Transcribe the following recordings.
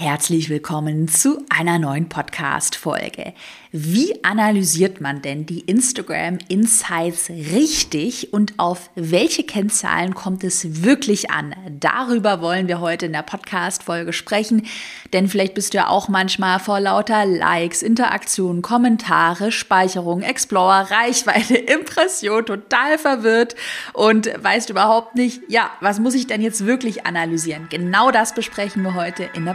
Herzlich willkommen zu einer neuen Podcast-Folge. Wie analysiert man denn die Instagram Insights richtig und auf welche Kennzahlen kommt es wirklich an? Darüber wollen wir heute in der Podcast-Folge sprechen, denn vielleicht bist du ja auch manchmal vor lauter Likes, Interaktionen, Kommentare, Speicherung, Explorer, Reichweite, Impression total verwirrt und weißt überhaupt nicht, ja, was muss ich denn jetzt wirklich analysieren? Genau das besprechen wir heute in der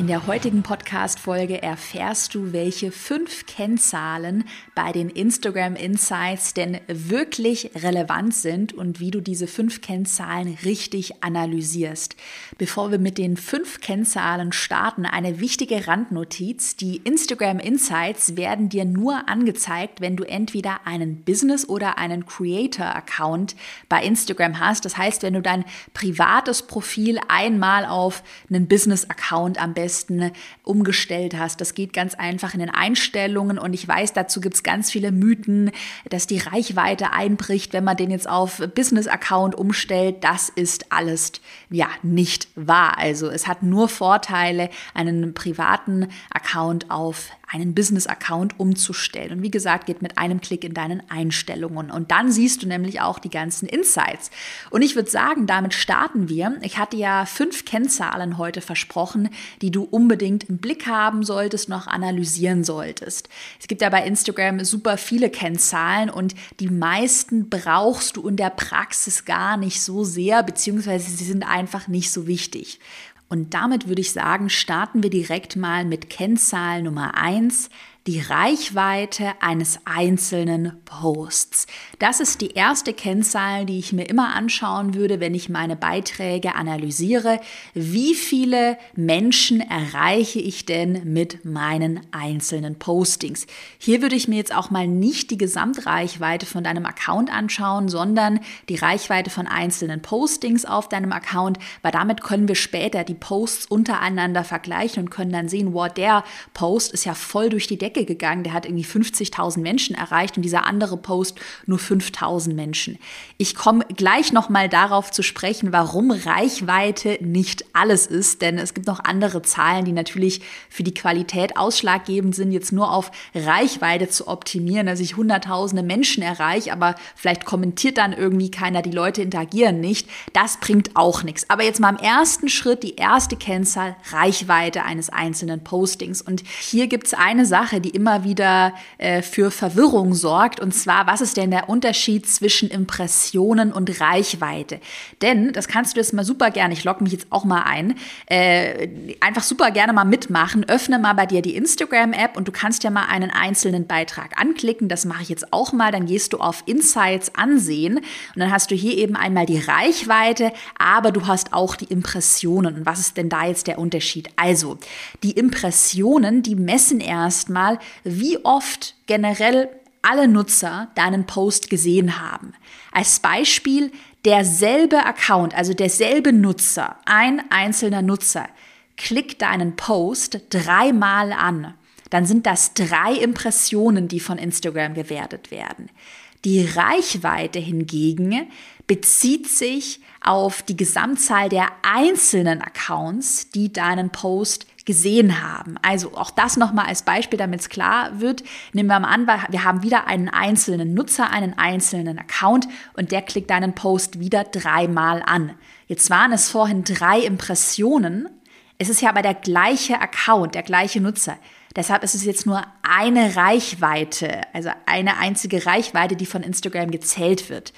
In der heutigen Podcast-Folge erfährst du, welche fünf Kennzahlen bei den Instagram Insights denn wirklich relevant sind und wie du diese fünf Kennzahlen richtig analysierst. Bevor wir mit den fünf Kennzahlen starten, eine wichtige Randnotiz. Die Instagram Insights werden dir nur angezeigt, wenn du entweder einen Business- oder einen Creator-Account bei Instagram hast. Das heißt, wenn du dein privates Profil einmal auf einen Business-Account am besten umgestellt hast. Das geht ganz einfach in den Einstellungen und ich weiß, dazu gibt es ganz viele Mythen, dass die Reichweite einbricht, wenn man den jetzt auf Business-Account umstellt. Das ist alles ja nicht wahr. Also es hat nur Vorteile, einen privaten Account auf einen Business-Account umzustellen. Und wie gesagt, geht mit einem Klick in deinen Einstellungen. Und dann siehst du nämlich auch die ganzen Insights. Und ich würde sagen, damit starten wir. Ich hatte ja fünf Kennzahlen heute versprochen, die du unbedingt im Blick haben solltest, noch analysieren solltest. Es gibt ja bei Instagram super viele Kennzahlen und die meisten brauchst du in der Praxis gar nicht so sehr, beziehungsweise sie sind einfach nicht so wichtig. Und damit würde ich sagen, starten wir direkt mal mit Kennzahl Nummer eins die Reichweite eines einzelnen Posts. Das ist die erste Kennzahl, die ich mir immer anschauen würde, wenn ich meine Beiträge analysiere. Wie viele Menschen erreiche ich denn mit meinen einzelnen Postings? Hier würde ich mir jetzt auch mal nicht die Gesamtreichweite von deinem Account anschauen, sondern die Reichweite von einzelnen Postings auf deinem Account, weil damit können wir später die Posts untereinander vergleichen und können dann sehen, wow, der Post ist ja voll durch die Decke Decke gegangen, der hat irgendwie 50.000 Menschen erreicht und dieser andere Post nur 5.000 Menschen. Ich komme gleich nochmal darauf zu sprechen, warum Reichweite nicht alles ist, denn es gibt noch andere Zahlen, die natürlich für die Qualität ausschlaggebend sind, jetzt nur auf Reichweite zu optimieren, dass ich hunderttausende Menschen erreiche, aber vielleicht kommentiert dann irgendwie keiner, die Leute interagieren nicht. Das bringt auch nichts. Aber jetzt mal im ersten Schritt die erste Kennzahl Reichweite eines einzelnen Postings. Und hier gibt es eine Sache, die immer wieder äh, für Verwirrung sorgt. Und zwar, was ist denn der Unterschied zwischen Impressionen und Reichweite? Denn, das kannst du jetzt mal super gerne, ich logge mich jetzt auch mal ein, äh, einfach super gerne mal mitmachen. Öffne mal bei dir die Instagram-App und du kannst ja mal einen einzelnen Beitrag anklicken. Das mache ich jetzt auch mal. Dann gehst du auf Insights ansehen und dann hast du hier eben einmal die Reichweite, aber du hast auch die Impressionen. Und was ist denn da jetzt der Unterschied? Also, die Impressionen, die messen erstmal, wie oft generell alle Nutzer deinen Post gesehen haben. Als Beispiel derselbe Account, also derselbe Nutzer, ein einzelner Nutzer, klickt deinen Post dreimal an. Dann sind das drei Impressionen, die von Instagram gewertet werden. Die Reichweite hingegen bezieht sich auf die Gesamtzahl der einzelnen Accounts, die deinen Post gesehen haben. Also auch das nochmal als Beispiel, damit es klar wird. Nehmen wir mal an, wir haben wieder einen einzelnen Nutzer, einen einzelnen Account und der klickt deinen Post wieder dreimal an. Jetzt waren es vorhin drei Impressionen. Es ist ja aber der gleiche Account, der gleiche Nutzer. Deshalb ist es jetzt nur eine Reichweite, also eine einzige Reichweite, die von Instagram gezählt wird.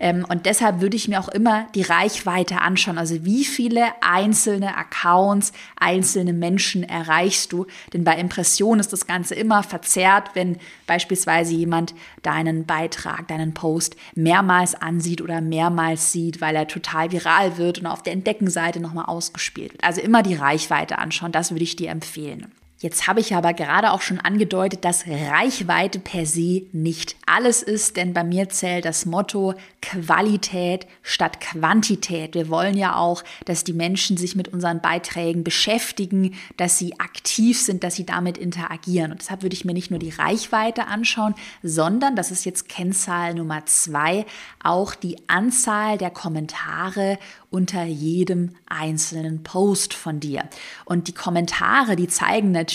Ähm, und deshalb würde ich mir auch immer die Reichweite anschauen. Also wie viele einzelne Accounts, einzelne Menschen erreichst du? Denn bei Impressionen ist das Ganze immer verzerrt, wenn beispielsweise jemand deinen Beitrag, deinen Post mehrmals ansieht oder mehrmals sieht, weil er total viral wird und auf der Entdeckenseite nochmal ausgespielt wird. Also immer die Reichweite anschauen, das würde ich dir empfehlen. Jetzt habe ich aber gerade auch schon angedeutet, dass Reichweite per se nicht alles ist, denn bei mir zählt das Motto Qualität statt Quantität. Wir wollen ja auch, dass die Menschen sich mit unseren Beiträgen beschäftigen, dass sie aktiv sind, dass sie damit interagieren. Und deshalb würde ich mir nicht nur die Reichweite anschauen, sondern, das ist jetzt Kennzahl Nummer zwei, auch die Anzahl der Kommentare unter jedem einzelnen Post von dir. Und die Kommentare, die zeigen natürlich,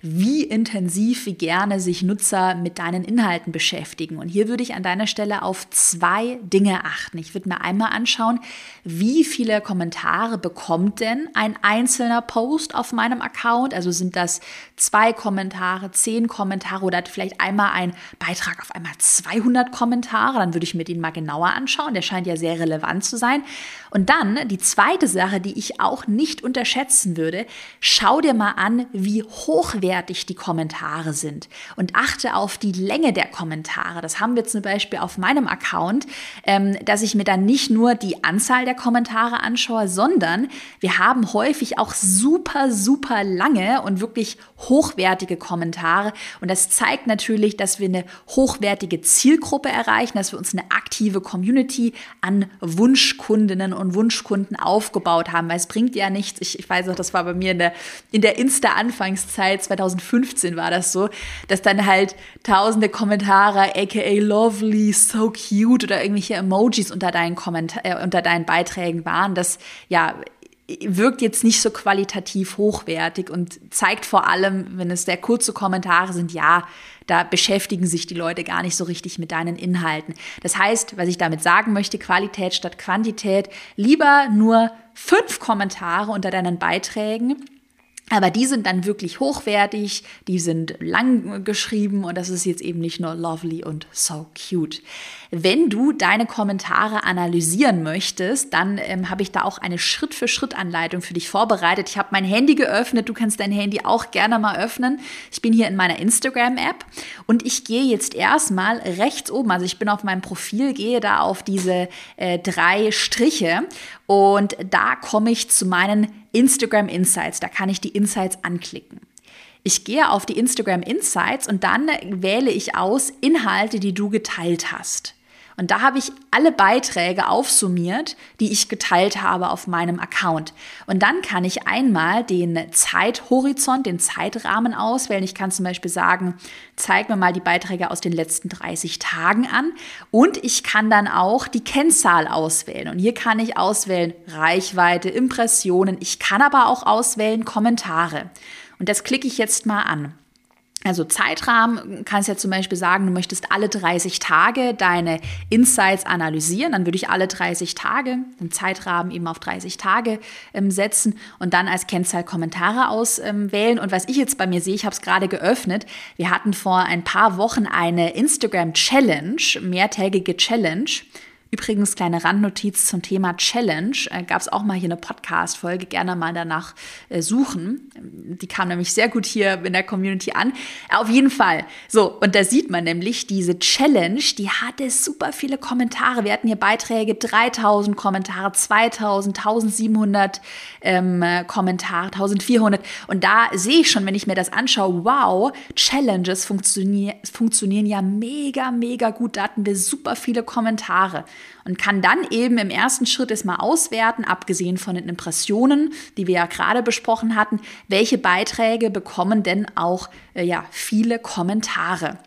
wie intensiv, wie gerne sich Nutzer mit deinen Inhalten beschäftigen. Und hier würde ich an deiner Stelle auf zwei Dinge achten. Ich würde mir einmal anschauen, wie viele Kommentare bekommt denn ein einzelner Post auf meinem Account? Also sind das zwei Kommentare, zehn Kommentare oder vielleicht einmal ein Beitrag auf einmal 200 Kommentare? Dann würde ich mir den mal genauer anschauen. Der scheint ja sehr relevant zu sein. Und dann die zweite Sache, die ich auch nicht unterschätzen würde, schau dir mal an, wie hochwertig die Kommentare sind und achte auf die Länge der Kommentare. Das haben wir zum Beispiel auf meinem Account, ähm, dass ich mir dann nicht nur die Anzahl der Kommentare anschaue, sondern wir haben häufig auch super, super lange und wirklich hochwertige Kommentare. Und das zeigt natürlich, dass wir eine hochwertige Zielgruppe erreichen, dass wir uns eine aktive Community an Wunschkundinnen und Wunschkunden aufgebaut haben, weil es bringt ja nichts. Ich, ich weiß auch, das war bei mir in der, in der Insta-Anfangszeit, 2015 war das so, dass dann halt tausende Kommentare, aka lovely, so cute oder irgendwelche Emojis unter deinen, Kommentar äh, unter deinen Beiträgen waren. Das, ja, wirkt jetzt nicht so qualitativ hochwertig und zeigt vor allem, wenn es sehr kurze Kommentare sind, ja, da beschäftigen sich die Leute gar nicht so richtig mit deinen Inhalten. Das heißt, was ich damit sagen möchte, Qualität statt Quantität, lieber nur fünf Kommentare unter deinen Beiträgen aber die sind dann wirklich hochwertig, die sind lang geschrieben und das ist jetzt eben nicht nur lovely und so cute. Wenn du deine Kommentare analysieren möchtest, dann ähm, habe ich da auch eine Schritt-für-Schritt-Anleitung für dich vorbereitet. Ich habe mein Handy geöffnet, du kannst dein Handy auch gerne mal öffnen. Ich bin hier in meiner Instagram-App und ich gehe jetzt erstmal rechts oben, also ich bin auf meinem Profil, gehe da auf diese äh, drei Striche und da komme ich zu meinen Instagram Insights. Da kann ich die Insights anklicken. Ich gehe auf die Instagram Insights und dann wähle ich aus Inhalte, die du geteilt hast. Und da habe ich alle Beiträge aufsummiert, die ich geteilt habe auf meinem Account. Und dann kann ich einmal den Zeithorizont, den Zeitrahmen auswählen. Ich kann zum Beispiel sagen, zeig mir mal die Beiträge aus den letzten 30 Tagen an. Und ich kann dann auch die Kennzahl auswählen. Und hier kann ich auswählen Reichweite, Impressionen. Ich kann aber auch auswählen Kommentare. Und das klicke ich jetzt mal an. Also Zeitrahmen kannst ja zum Beispiel sagen, du möchtest alle 30 Tage deine Insights analysieren. Dann würde ich alle 30 Tage, den Zeitrahmen eben auf 30 Tage ähm, setzen und dann als Kennzahl Kommentare auswählen. Ähm, und was ich jetzt bei mir sehe, ich habe es gerade geöffnet, wir hatten vor ein paar Wochen eine Instagram Challenge, mehrtägige Challenge. Übrigens, kleine Randnotiz zum Thema Challenge. Äh, Gab es auch mal hier eine Podcast-Folge, gerne mal danach äh, suchen. Die kam nämlich sehr gut hier in der Community an. Auf jeden Fall. So, und da sieht man nämlich, diese Challenge, die hatte super viele Kommentare. Wir hatten hier Beiträge, 3000 Kommentare, 2000, 1700 ähm, Kommentare, 1400. Und da sehe ich schon, wenn ich mir das anschaue, wow, Challenges funktionieren, funktionieren ja mega, mega gut. Da hatten wir super viele Kommentare und kann dann eben im ersten Schritt erstmal auswerten, abgesehen von den Impressionen, die wir ja gerade besprochen hatten, welche Beiträge bekommen denn auch äh, ja, viele Kommentare.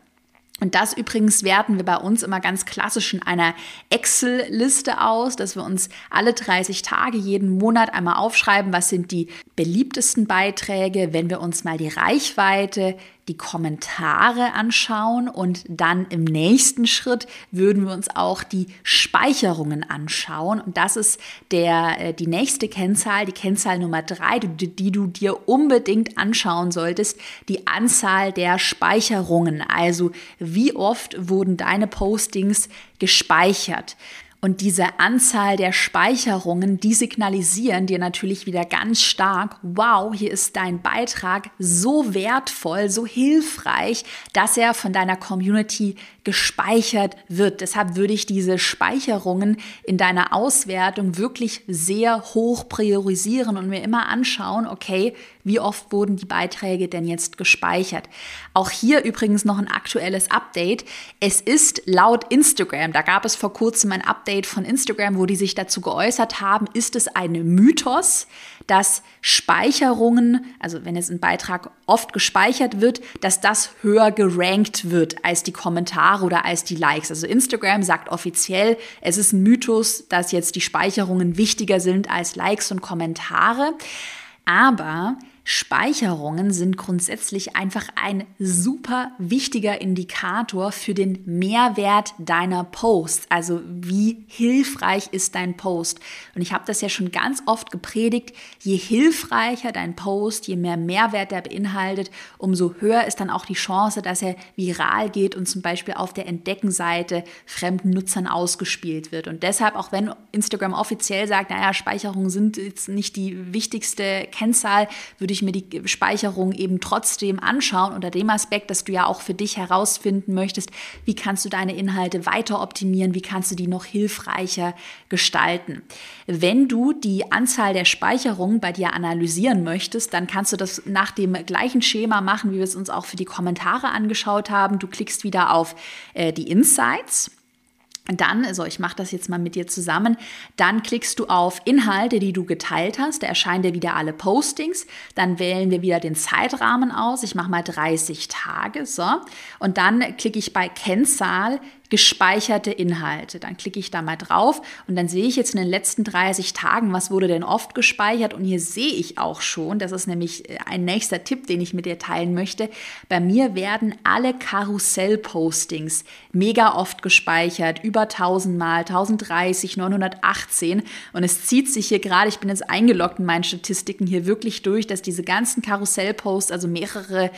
Und das übrigens werten wir bei uns immer ganz klassisch in einer Excel-Liste aus, dass wir uns alle 30 Tage jeden Monat einmal aufschreiben, was sind die beliebtesten Beiträge, wenn wir uns mal die Reichweite die Kommentare anschauen und dann im nächsten Schritt würden wir uns auch die Speicherungen anschauen. Und das ist der, äh, die nächste Kennzahl, die Kennzahl Nummer drei, die, die du dir unbedingt anschauen solltest, die Anzahl der Speicherungen. Also wie oft wurden deine Postings gespeichert. Und diese Anzahl der Speicherungen, die signalisieren dir natürlich wieder ganz stark, wow, hier ist dein Beitrag so wertvoll, so hilfreich, dass er von deiner Community gespeichert wird. Deshalb würde ich diese Speicherungen in deiner Auswertung wirklich sehr hoch priorisieren und mir immer anschauen, okay, wie oft wurden die Beiträge denn jetzt gespeichert. Auch hier übrigens noch ein aktuelles Update. Es ist laut Instagram, da gab es vor kurzem ein Update von Instagram, wo die sich dazu geäußert haben, ist es ein Mythos, dass Speicherungen, also wenn jetzt ein Beitrag oft gespeichert wird, dass das höher gerankt wird als die Kommentare oder als die Likes. Also Instagram sagt offiziell, es ist ein Mythos, dass jetzt die Speicherungen wichtiger sind als Likes und Kommentare. Aber Speicherungen sind grundsätzlich einfach ein super wichtiger Indikator für den Mehrwert deiner Posts. Also wie hilfreich ist dein Post? Und ich habe das ja schon ganz oft gepredigt, je hilfreicher dein Post, je mehr Mehrwert er beinhaltet, umso höher ist dann auch die Chance, dass er viral geht und zum Beispiel auf der Entdeckenseite fremden Nutzern ausgespielt wird. Und deshalb, auch wenn Instagram offiziell sagt, naja, Speicherungen sind jetzt nicht die wichtigste Kennzahl, würde ich mir die Speicherung eben trotzdem anschauen unter dem Aspekt, dass du ja auch für dich herausfinden möchtest, wie kannst du deine Inhalte weiter optimieren, wie kannst du die noch hilfreicher gestalten. Wenn du die Anzahl der Speicherungen bei dir analysieren möchtest, dann kannst du das nach dem gleichen Schema machen, wie wir es uns auch für die Kommentare angeschaut haben. Du klickst wieder auf äh, die Insights dann, also ich mache das jetzt mal mit dir zusammen, dann klickst du auf Inhalte, die du geteilt hast. Da erscheinen dir wieder alle Postings. Dann wählen wir wieder den Zeitrahmen aus. Ich mache mal 30 Tage. So. Und dann klicke ich bei Kennzahl gespeicherte Inhalte. Dann klicke ich da mal drauf und dann sehe ich jetzt in den letzten 30 Tagen, was wurde denn oft gespeichert. Und hier sehe ich auch schon, das ist nämlich äh, ein nächster Tipp, den ich mit dir teilen möchte. Bei mir werden alle Karussell-Postings mega oft gespeichert, über 1000 Mal, 1030, 918. Und es zieht sich hier gerade, ich bin jetzt eingeloggt in meinen Statistiken hier wirklich durch, dass diese ganzen Karussell-Posts, also mehrere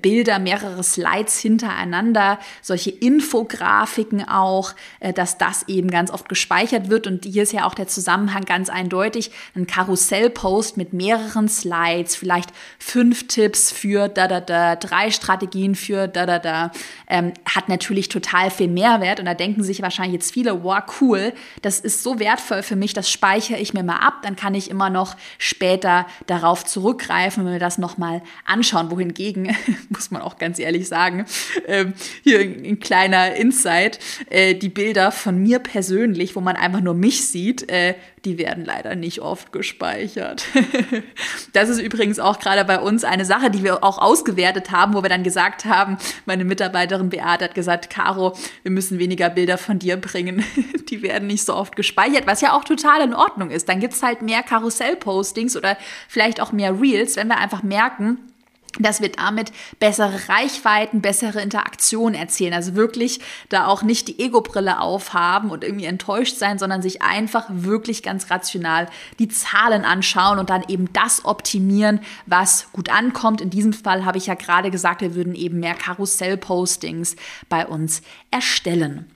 Bilder, mehrere Slides hintereinander, solche Infografiken auch, äh, dass das eben ganz oft gespeichert wird. Und hier ist ja auch der Zusammenhang ganz eindeutig. Ein Karussellpost mit mehreren Slides, vielleicht fünf Tipps für da da da, drei Strategien für da da da, ähm, hat natürlich total viel Mehrwert. Und da denken sich wahrscheinlich jetzt viele, wow, cool, das ist so wertvoll für mich, das speichere ich mir mal ab, dann kann ich immer noch später darauf zurückgreifen und mir das nochmal anschauen. Wohingegen muss man auch ganz ehrlich sagen. Ähm, hier ein, kleiner Insight. Äh, die Bilder von mir persönlich, wo man einfach nur mich sieht, äh, die werden leider nicht oft gespeichert. das ist übrigens auch gerade bei uns eine Sache, die wir auch ausgewertet haben, wo wir dann gesagt haben, meine Mitarbeiterin Beate hat gesagt, Caro, wir müssen weniger Bilder von dir bringen. die werden nicht so oft gespeichert, was ja auch total in Ordnung ist. Dann gibt es halt mehr Karussell-Postings oder vielleicht auch mehr Reels, wenn wir einfach merken, dass wir damit bessere Reichweiten, bessere Interaktionen erzielen. Also wirklich da auch nicht die Ego-Brille aufhaben und irgendwie enttäuscht sein, sondern sich einfach wirklich ganz rational die Zahlen anschauen und dann eben das optimieren, was gut ankommt. In diesem Fall habe ich ja gerade gesagt, wir würden eben mehr Karussell-Postings bei uns erstellen.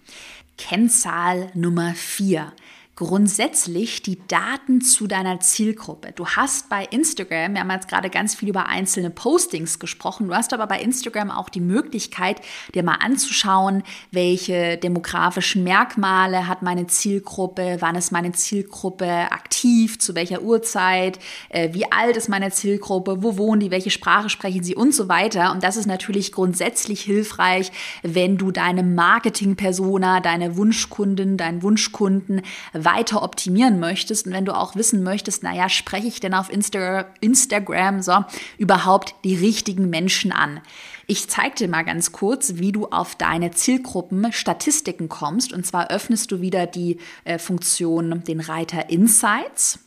Kennzahl Nummer vier grundsätzlich die Daten zu deiner Zielgruppe. Du hast bei Instagram, wir haben jetzt gerade ganz viel über einzelne Postings gesprochen, du hast aber bei Instagram auch die Möglichkeit, dir mal anzuschauen, welche demografischen Merkmale hat meine Zielgruppe, wann ist meine Zielgruppe aktiv, zu welcher Uhrzeit, äh, wie alt ist meine Zielgruppe, wo wohnen die, welche Sprache sprechen sie und so weiter. Und das ist natürlich grundsätzlich hilfreich, wenn du deine Marketing-Persona, deine Wunschkunden, deinen Wunschkunden weiter optimieren möchtest und wenn du auch wissen möchtest, naja, spreche ich denn auf Insta Instagram so überhaupt die richtigen Menschen an? Ich zeige dir mal ganz kurz, wie du auf deine Zielgruppen Statistiken kommst. Und zwar öffnest du wieder die äh, Funktion, den Reiter Insights.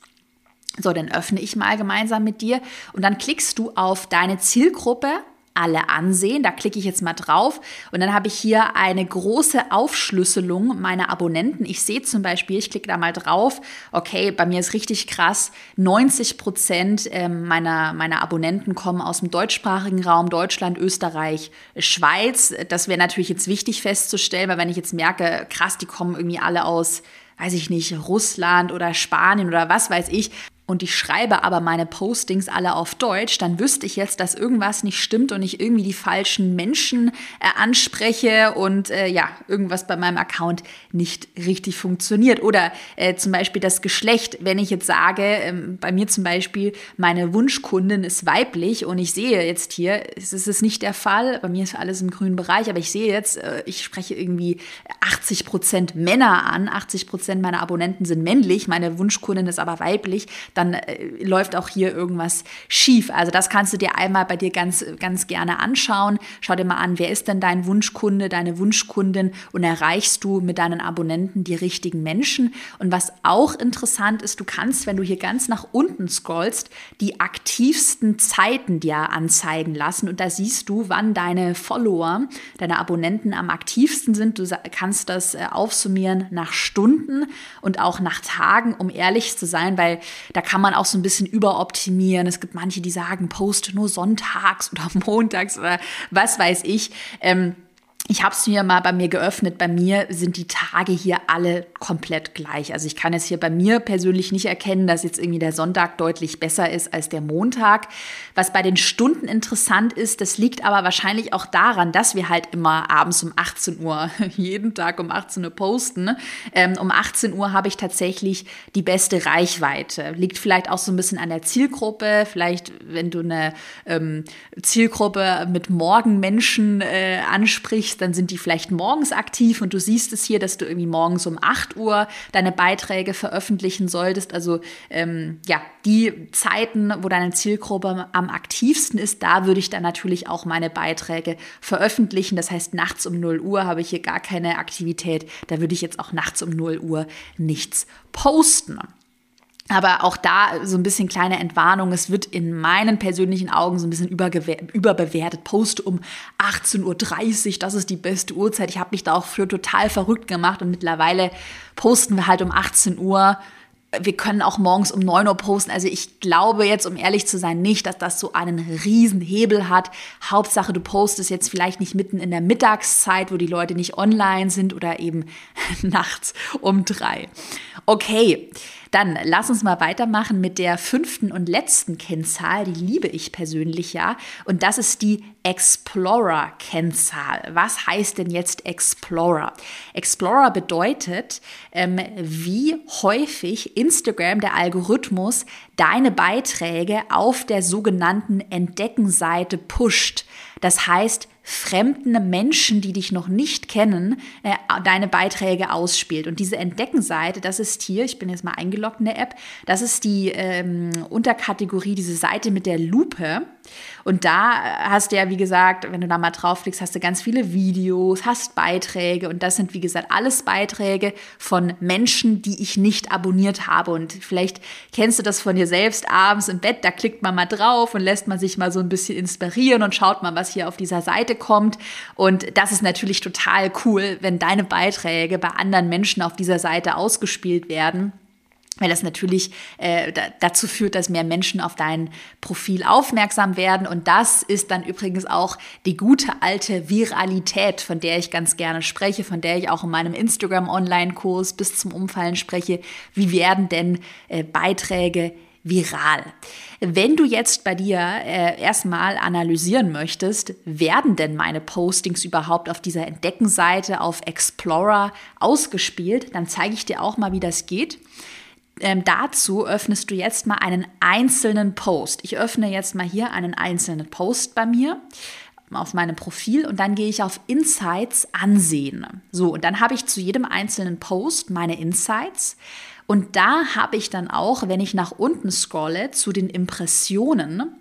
So, dann öffne ich mal gemeinsam mit dir und dann klickst du auf deine Zielgruppe alle ansehen. Da klicke ich jetzt mal drauf und dann habe ich hier eine große Aufschlüsselung meiner Abonnenten. Ich sehe zum Beispiel, ich klicke da mal drauf, okay, bei mir ist richtig krass, 90 Prozent ähm, meiner, meiner Abonnenten kommen aus dem deutschsprachigen Raum, Deutschland, Österreich, Schweiz. Das wäre natürlich jetzt wichtig festzustellen, weil wenn ich jetzt merke, krass, die kommen irgendwie alle aus weiß ich nicht, Russland oder Spanien oder was weiß ich, und ich schreibe aber meine Postings alle auf Deutsch, dann wüsste ich jetzt, dass irgendwas nicht stimmt und ich irgendwie die falschen Menschen äh, anspreche und äh, ja, irgendwas bei meinem Account nicht richtig funktioniert. Oder äh, zum Beispiel das Geschlecht, wenn ich jetzt sage, ähm, bei mir zum Beispiel, meine Wunschkundin ist weiblich und ich sehe jetzt hier, es ist nicht der Fall, bei mir ist alles im grünen Bereich, aber ich sehe jetzt, äh, ich spreche irgendwie 80 Prozent Männer an, 80 Prozent meiner Abonnenten sind männlich, meine Wunschkundin ist aber weiblich dann äh, läuft auch hier irgendwas schief. Also das kannst du dir einmal bei dir ganz, ganz gerne anschauen. Schau dir mal an, wer ist denn dein Wunschkunde, deine Wunschkundin und erreichst du mit deinen Abonnenten die richtigen Menschen. Und was auch interessant ist, du kannst, wenn du hier ganz nach unten scrollst, die aktivsten Zeiten dir anzeigen lassen. Und da siehst du, wann deine Follower, deine Abonnenten am aktivsten sind. Du kannst das äh, aufsummieren nach Stunden und auch nach Tagen, um ehrlich zu sein, weil da kann man auch so ein bisschen überoptimieren. Es gibt manche, die sagen, poste nur sonntags oder montags oder was weiß ich. Ähm, ich habe es mir mal bei mir geöffnet. Bei mir sind die Tage hier alle komplett gleich. Also ich kann es hier bei mir persönlich nicht erkennen, dass jetzt irgendwie der Sonntag deutlich besser ist als der Montag. Was bei den Stunden interessant ist, das liegt aber wahrscheinlich auch daran, dass wir halt immer abends um 18 Uhr, jeden Tag um 18 Uhr posten. Ähm, um 18 Uhr habe ich tatsächlich die beste Reichweite. Liegt vielleicht auch so ein bisschen an der Zielgruppe. Vielleicht, wenn du eine ähm, Zielgruppe mit Morgenmenschen äh, ansprichst, dann sind die vielleicht morgens aktiv und du siehst es hier, dass du irgendwie morgens um 8 Uhr deine Beiträge veröffentlichen solltest. Also ähm, ja, die Zeiten, wo deine Zielgruppe am aktivsten ist, da würde ich dann natürlich auch meine Beiträge veröffentlichen. Das heißt, nachts um 0 Uhr habe ich hier gar keine Aktivität. Da würde ich jetzt auch nachts um 0 Uhr nichts posten. Aber auch da so ein bisschen kleine Entwarnung. Es wird in meinen persönlichen Augen so ein bisschen überbewertet. Poste um 18.30 Uhr, das ist die beste Uhrzeit. Ich habe mich da auch für total verrückt gemacht und mittlerweile posten wir halt um 18 Uhr. Wir können auch morgens um 9 Uhr posten. Also ich glaube jetzt, um ehrlich zu sein, nicht, dass das so einen riesen Hebel hat. Hauptsache, du postest jetzt vielleicht nicht mitten in der Mittagszeit, wo die Leute nicht online sind oder eben nachts um drei. Okay, dann lass uns mal weitermachen mit der fünften und letzten Kennzahl. Die liebe ich persönlich ja. Und das ist die Explorer-Kennzahl. Was heißt denn jetzt Explorer? Explorer bedeutet, ähm, wie häufig Instagram, der Algorithmus, deine Beiträge auf der sogenannten Entdeckenseite pusht. Das heißt, fremden Menschen, die dich noch nicht kennen, äh, deine Beiträge ausspielt. Und diese Entdeckenseite, das ist hier, ich bin jetzt mal eingeloggt in der App, das ist die ähm, Unterkategorie, diese Seite mit der Lupe. Und da hast du ja, wie gesagt, wenn du da mal draufklickst, hast du ganz viele Videos, hast Beiträge und das sind, wie gesagt, alles Beiträge von Menschen, die ich nicht abonniert habe. Und vielleicht kennst du das von dir selbst abends im Bett, da klickt man mal drauf und lässt man sich mal so ein bisschen inspirieren und schaut mal, was hier auf dieser Seite kommt. Und das ist natürlich total cool, wenn deine Beiträge bei anderen Menschen auf dieser Seite ausgespielt werden weil das natürlich äh, dazu führt, dass mehr Menschen auf dein Profil aufmerksam werden. Und das ist dann übrigens auch die gute alte Viralität, von der ich ganz gerne spreche, von der ich auch in meinem Instagram-Online-Kurs bis zum Umfallen spreche. Wie werden denn äh, Beiträge viral. Wenn du jetzt bei dir äh, erstmal analysieren möchtest, werden denn meine Postings überhaupt auf dieser Entdeckenseite auf Explorer ausgespielt, dann zeige ich dir auch mal, wie das geht. Ähm, dazu öffnest du jetzt mal einen einzelnen Post. Ich öffne jetzt mal hier einen einzelnen Post bei mir auf meinem Profil und dann gehe ich auf Insights ansehen. So, und dann habe ich zu jedem einzelnen Post meine Insights. Und da habe ich dann auch, wenn ich nach unten scrolle zu den Impressionen,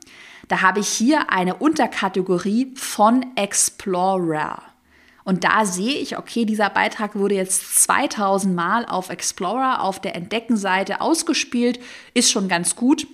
da habe ich hier eine Unterkategorie von Explorer. Und da sehe ich, okay, dieser Beitrag wurde jetzt 2000 Mal auf Explorer, auf der Entdeckenseite ausgespielt, ist schon ganz gut.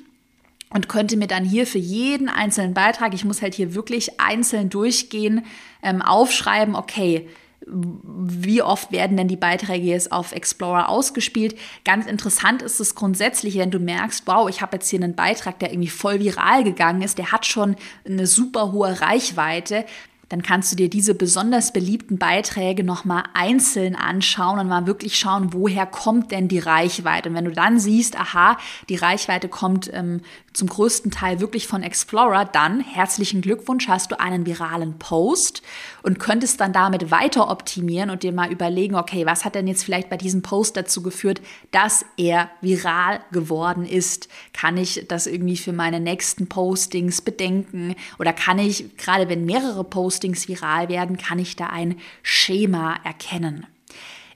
und könnte mir dann hier für jeden einzelnen Beitrag, ich muss halt hier wirklich einzeln durchgehen, ähm, aufschreiben, okay, wie oft werden denn die Beiträge jetzt auf Explorer ausgespielt? Ganz interessant ist es grundsätzlich, wenn du merkst, wow, ich habe jetzt hier einen Beitrag, der irgendwie voll viral gegangen ist, der hat schon eine super hohe Reichweite dann kannst du dir diese besonders beliebten Beiträge nochmal einzeln anschauen und mal wirklich schauen, woher kommt denn die Reichweite. Und wenn du dann siehst, aha, die Reichweite kommt ähm, zum größten Teil wirklich von Explorer, dann herzlichen Glückwunsch, hast du einen viralen Post und könntest dann damit weiter optimieren und dir mal überlegen, okay, was hat denn jetzt vielleicht bei diesem Post dazu geführt, dass er viral geworden ist? Kann ich das irgendwie für meine nächsten Postings bedenken oder kann ich, gerade wenn mehrere Postings viral werden, kann ich da ein Schema erkennen?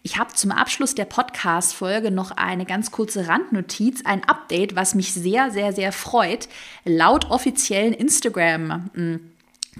Ich habe zum Abschluss der Podcast-Folge noch eine ganz kurze Randnotiz, ein Update, was mich sehr, sehr, sehr freut. Laut offiziellen Instagram-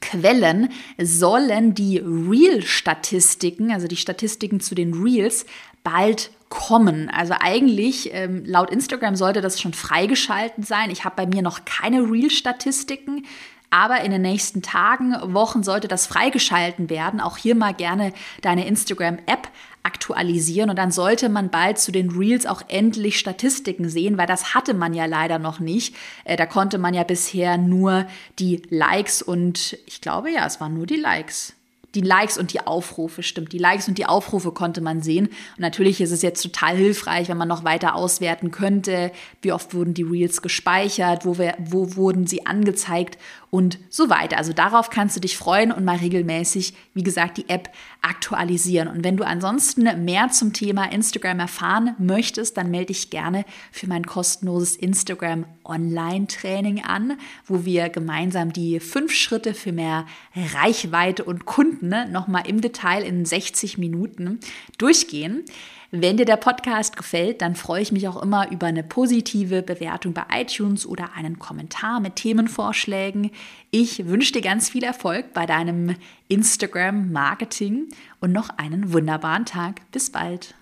Quellen sollen die Reel-Statistiken, also die Statistiken zu den Reels, bald kommen. Also eigentlich ähm, laut Instagram sollte das schon freigeschalten sein. Ich habe bei mir noch keine Reel-Statistiken. Aber in den nächsten Tagen, Wochen sollte das freigeschalten werden. Auch hier mal gerne deine Instagram-App aktualisieren und dann sollte man bald zu den Reels auch endlich Statistiken sehen, weil das hatte man ja leider noch nicht. Äh, da konnte man ja bisher nur die Likes und ich glaube ja, es waren nur die Likes die Likes und die Aufrufe, stimmt. Die Likes und die Aufrufe konnte man sehen. Und natürlich ist es jetzt total hilfreich, wenn man noch weiter auswerten könnte, wie oft wurden die Reels gespeichert, wo, wir, wo wurden sie angezeigt und so weiter. Also darauf kannst du dich freuen und mal regelmäßig, wie gesagt, die App aktualisieren. Und wenn du ansonsten mehr zum Thema Instagram erfahren möchtest, dann melde dich gerne für mein kostenloses Instagram Online-Training an, wo wir gemeinsam die fünf Schritte für mehr Reichweite und Kunden nochmal im Detail in 60 Minuten durchgehen. Wenn dir der Podcast gefällt, dann freue ich mich auch immer über eine positive Bewertung bei iTunes oder einen Kommentar mit Themenvorschlägen. Ich wünsche dir ganz viel Erfolg bei deinem Instagram-Marketing und noch einen wunderbaren Tag. Bis bald.